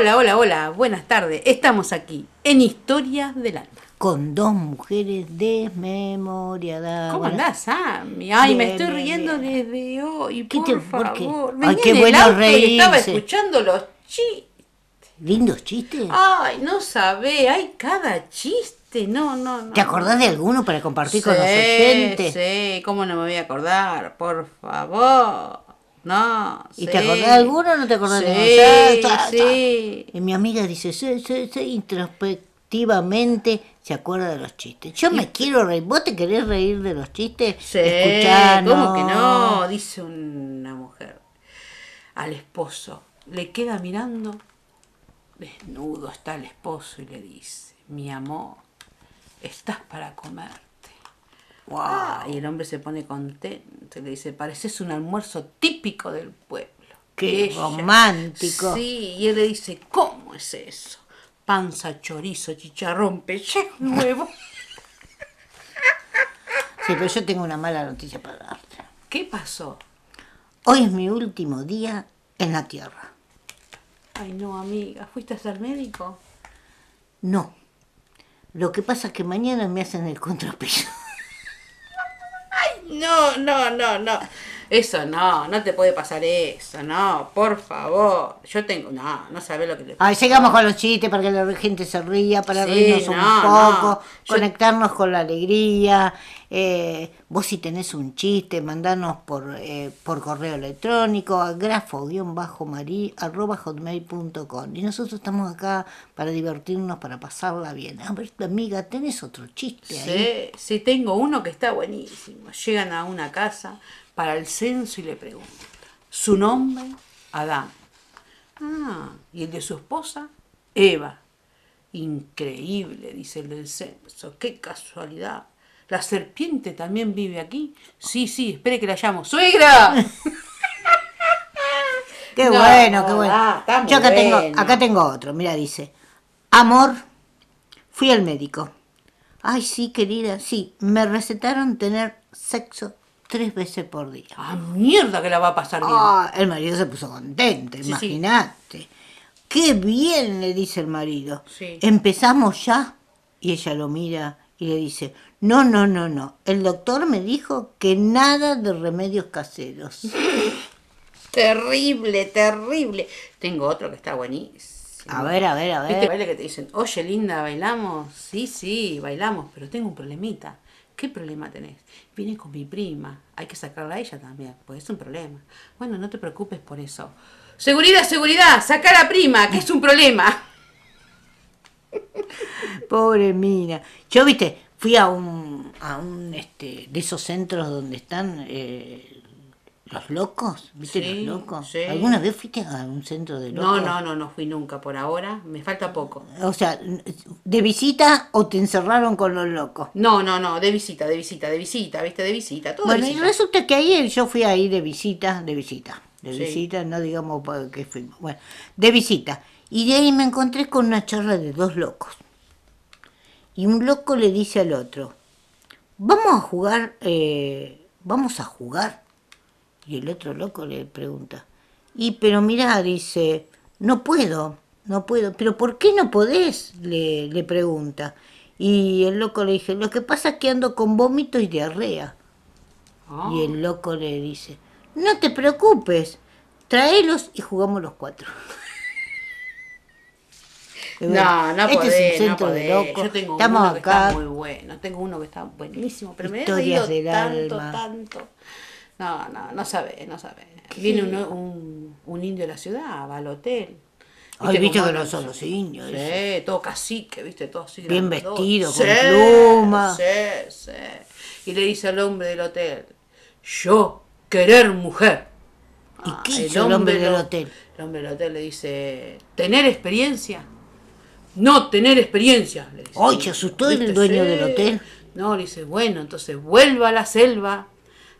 Hola, hola, hola, buenas tardes. Estamos aquí en Historias del Alma. Con dos mujeres desmemoriadas. ¿Cómo andás, Sammy? Ay, me estoy riendo desde hoy, ¿Qué por te- por qué? favor. Ay, Venía qué en el bueno auto y estaba reírse. escuchando los chistes. ¿Lindos chistes? Ay, no sabe, hay cada chiste. No, no, no. ¿Te acordás de alguno para compartir con los Sí, oyentes? Sí, ¿cómo no me voy a acordar? Por favor. No, ¿Y sí. te acordás de alguno o no te acordás sí, de alguno? Sí, Y mi amiga dice, sí, sí, sí, introspectivamente se acuerda de los chistes. Yo me quiero reír. ¿Vos te querés reír de los chistes? Sí, Escuchá, ¿cómo que no? Dice una mujer al esposo. Le queda mirando. Desnudo está el esposo y le dice, mi amor, estás para comerte. Wow. Ah, y el hombre se pone contento y le dice, pareces un almuerzo típico del pueblo. Qué Y romántico. Sí, y él le dice, ¿cómo es eso? Panza, chorizo, chicharrón, pellejo huevo. Sí, pero yo tengo una mala noticia para darte. ¿Qué pasó? Hoy es mi último día en la Tierra. Ay, no, amiga, ¿fuiste hasta el médico? No. Lo que pasa es que mañana me hacen el contrapeso. No, no, no, no. Eso no, no te puede pasar eso, no, por favor. Yo tengo, no, no sabes lo que le Ay, sigamos con los chistes para que la gente se ría, para Sí, reírnos un poco, no. Yo- conectarnos con la alegría. Eh, vos si tenés un chiste, mandanos por, eh, por correo electrónico a grafo-marí.com y nosotros estamos acá para divertirnos, para pasarla bien. A ver, amiga, ¿tenés otro chiste ahí? Sí, sí, tengo uno que está buenísimo. Llegan a una casa para el censo y le preguntan. Su nombre, Adán. Ah, y el de su esposa, Eva. Increíble, dice el del censo. Qué casualidad. ¿La serpiente también vive aquí? Sí, sí, espere que la llamo. ¡Suegra! Qué No, bueno, qué bueno. ah, Yo acá tengo, acá tengo otro, mira, dice, amor, fui al médico. Ay, sí, querida, sí, me recetaron tener sexo tres veces por día. ¡Ah, mierda que la va a pasar bien! Ah, el marido se puso contento, sí. imagínate. Qué bien, le dice el marido. Sí. ¿Empezamos ya? Y ella lo mira y le dice, no, no, no, no. El doctor me dijo que nada de remedios caseros. Terrible, terrible. Tengo otro que está buenísimo. A ver, a ver, a ¿Viste ver. baile que te dicen, oye linda, bailamos? Sí, sí, bailamos, pero tengo un problemita. ¿Qué problema tenés? Vine con mi prima, hay que sacarla a ella también, pues es un problema. Bueno, no te preocupes por eso. Seguridad, seguridad, saca a la prima, que es un problema. Pobre mina. Yo, viste, fui a un, a un este, de esos centros donde están eh, los locos, ¿viste Sí, los locos? sí. ¿Alguna vez fuiste a un centro de No, locos? no, no, no fui nunca por ahora, me falta poco. O sea, ¿de visita o te encerraron con los locos? No, no, no, de visita, de visita, de visita, viste, de visita, todo Bueno, y resulta que ahí yo fui ahí de visita, de visita, de Sí. visita, no digamos para qué fuimos, bueno, de visita. Y de ahí me encontré con una charla de dos locos. Y un loco le dice al otro, vamos a jugar, eh, vamos a jugar. Y el otro loco le pregunta, y pero mira, dice, no puedo, no puedo, pero ¿por qué no podés? Le, le pregunta. Y el loco le dice, lo que pasa es que ando con vómito y diarrea. Ah. Y el loco le dice, no te preocupes, tráelos y jugamos los cuatro. Bueno, No, no este podés, es un no centro de locos. Yo tengo Estamos uno que acá. está muy bueno. Tengo uno que está buenísimo, pero me he reído tanto, alma. tanto. No, no, no sabe, no sabe. Viene un, un, un indio de la ciudad, va al hotel. Ay, viste que no son los indios. Sí, todo cacique, viste, todo así. Bien grandote. vestido, con Sí, pluma. Sí, sí. Y le dice al hombre del hotel, yo querer mujer. ¿Y Ah, qué hizo el hombre del hotel? El hombre del hotel le dice, ¿tener experiencia? No tener experiencia. Le dice. Ay, se asustó el dueño del hotel. No, le dice, bueno, entonces vuelva a la selva,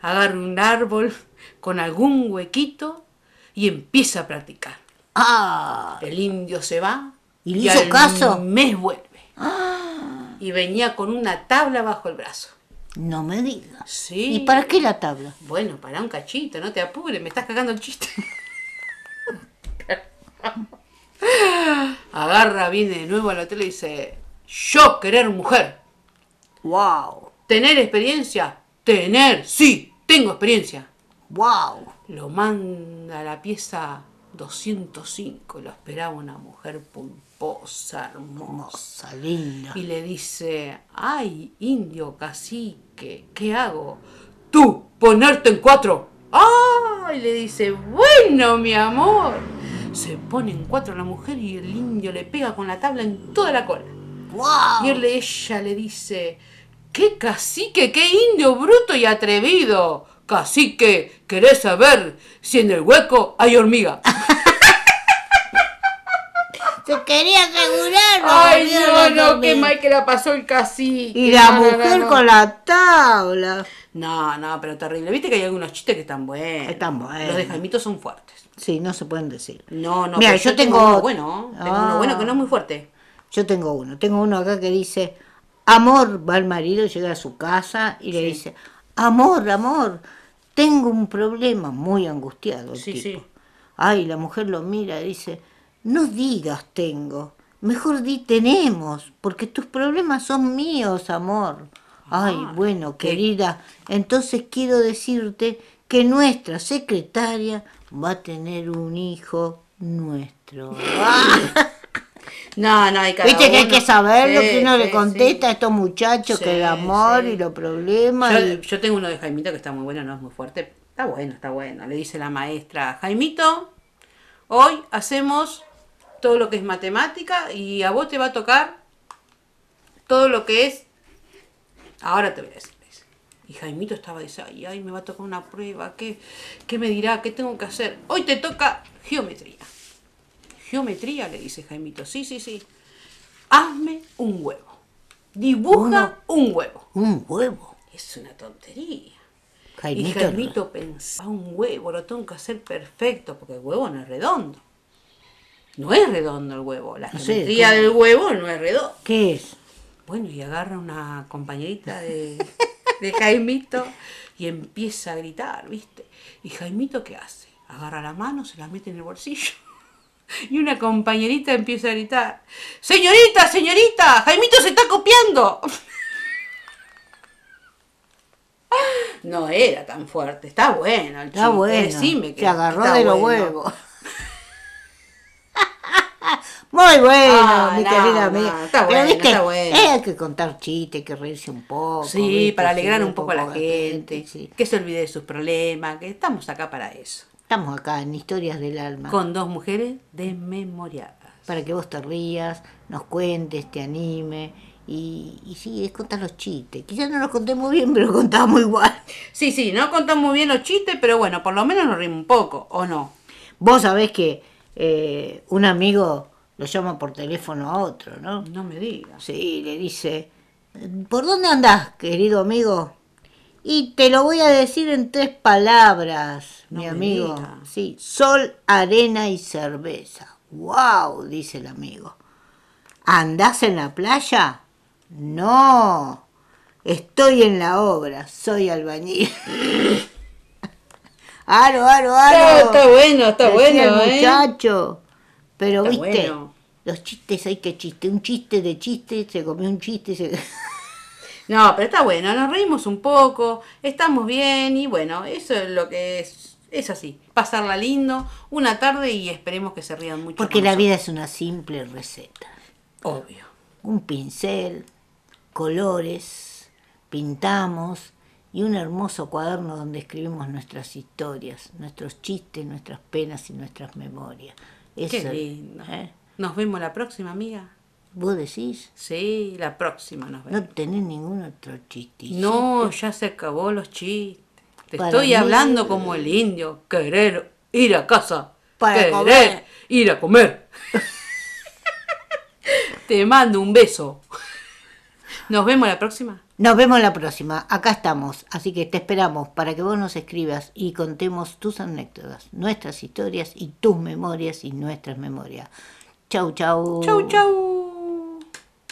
agarre un árbol con algún huequito y empieza a practicar. Ah, El indio se va ¿Y le hizo al caso? mes vuelve. Y venía con una tabla bajo el brazo. no me digas. Sí. ¿Y para qué la tabla? Bueno, para un cachito, no te apures, me estás cagando el chiste. agarra, viene de nuevo al hotel y dice, yo querer mujer, ¡Wow! tener experiencia, tener, sí, tengo experiencia. ¡Wow! Lo manda a la pieza 205 y lo esperaba una mujer pomposa, hermosa. Hermosa, linda. Y le dice, ay, indio cacique, ¿qué hago? Tú, ponerte en cuatro. ¡Ay! Le dice, bueno, mi amor. Se pone en cuatro la mujer y el indio le pega con la tabla en toda la cola. ¡Wow! Y él, ella le dice, qué cacique, qué indio bruto y atrevido. Cacique, ¿querés saber si en el hueco hay hormiga? Se quería asegurar. Ay, no, la no, qué mal que la pasó el cacique. Y la No, no, no, mujer no. con la tabla. No, no, pero terrible. Viste que hay algunos chistes que están buenos. Están buenos. Los de Jaimito son fuertes. Sí, no se pueden decir. No, no, Mira, pero yo tengo- uno bueno. Tengo Ah. uno bueno que no es muy fuerte. Yo tengo uno. Tengo uno acá que dice, amor, va el marido, llega a su casa y le dice, amor, amor, tengo un problema. Muy angustiado el Sí, tipo. sí. Ay, la mujer lo mira y dice, no digas tengo, mejor di tenemos, porque tus problemas son míos, amor. Ay, Ah, bueno, qué- querida, entonces quiero decirte que nuestra secretaria va a tener un hijo nuestro. No, no, hay cada Viste que hay uno. que saber lo que uno le contesta a estos muchachos, que el amor y los problemas. Yo, y- yo tengo uno de Jaimito que está muy bueno, no es muy fuerte. Está bueno, está bueno. Le dice la maestra, Jaimito, hoy hacemos todo lo que es matemática y a vos te va a tocar todo lo que es... Ahora te voy a decir. dice. Y Jaimito estaba diciendo, ay, ay, me va a tocar una prueba, ¿qué, ¿qué me dirá? ¿Qué tengo que hacer? Hoy te toca geometría. Geometría, le dice Jaimito, sí, sí, sí. Hazme un huevo. Dibuja un huevo. Un huevo. Es una tontería. Jaimito, y Jaimito pensaba, un huevo, lo tengo que hacer perfecto, porque el huevo no es redondo. No es redondo el huevo. La No geometría del huevo no es redondo. ¿Qué es? Bueno, y agarra una compañerita de, de Jaimito y empieza a gritar, ¿viste? ¿Y Jaimito qué hace? Agarra la mano, se la mete en el bolsillo. Y una compañerita empieza a gritar, señorita, señorita, Jaimito se está copiando. No era tan fuerte, está bueno el Está chiste, bueno. decime que Se agarró de los bueno. huevos. Muy bueno, Ah, mi no, querida no, amiga. está Pero bueno, viste, está bueno. hay que contar chistes, hay que reírse un poco. Sí, ¿viste? para alegrar Sí, un poco a la la gente, sí. que se olvide de sus problemas, que estamos acá para eso. Estamos acá en Historias del Alma. Con dos mujeres desmemoriadas. Para que vos te rías, nos cuentes, te anime. Y, y sí, es contar los chistes. Quizás no los conté muy bien, pero contamos igual. Sí, sí, no contamos muy bien los chistes, pero bueno, por lo menos nos rimos un poco, ¿o no? Vos sabés que eh, un amigo lo llama por teléfono a otro, ¿no? No me digas. Sí, le dice, ¿por dónde andás, querido amigo? Y te lo voy a decir en tres palabras, No mi amigo. diga. Sí, sol, arena y cerveza. ¡Wow! dice el amigo. ¿Andás en la playa? No, estoy en la obra, soy albañil. aro, aro, aro. Está, está bueno, está Decía bueno, el ¿eh? muchacho. Pero Está viste, bueno. los chistes hay que chiste. Un chiste de chiste, se comió un chiste. Se... No, pero está bueno, nos reímos un poco, estamos bien y bueno, eso es lo que es, es así, pasarla lindo una tarde y esperemos que se rían mucho. Porque la vida es una simple receta. Obvio. Un pincel, colores, pintamos y un hermoso cuaderno donde escribimos nuestras historias, nuestros chistes, nuestras penas y nuestras memorias. Qué Eso, lindo. ¿eh? Nos vemos la próxima, amiga. ¿Vos decís? Sí, la próxima nos vemos. No tenés ningún otro chistecito. No, ya se acabó los chistes. Te Para estoy mí- hablando como el indio. Querer ir a casa. Para querer comer. ir a comer. Te mando un beso. Nos vemos la próxima. Nos vemos la próxima. Acá estamos. Así que te esperamos para que vos nos escribas y contemos tus anécdotas, nuestras historias y tus memorias y nuestras memorias. Chau, chau. Chau, chau.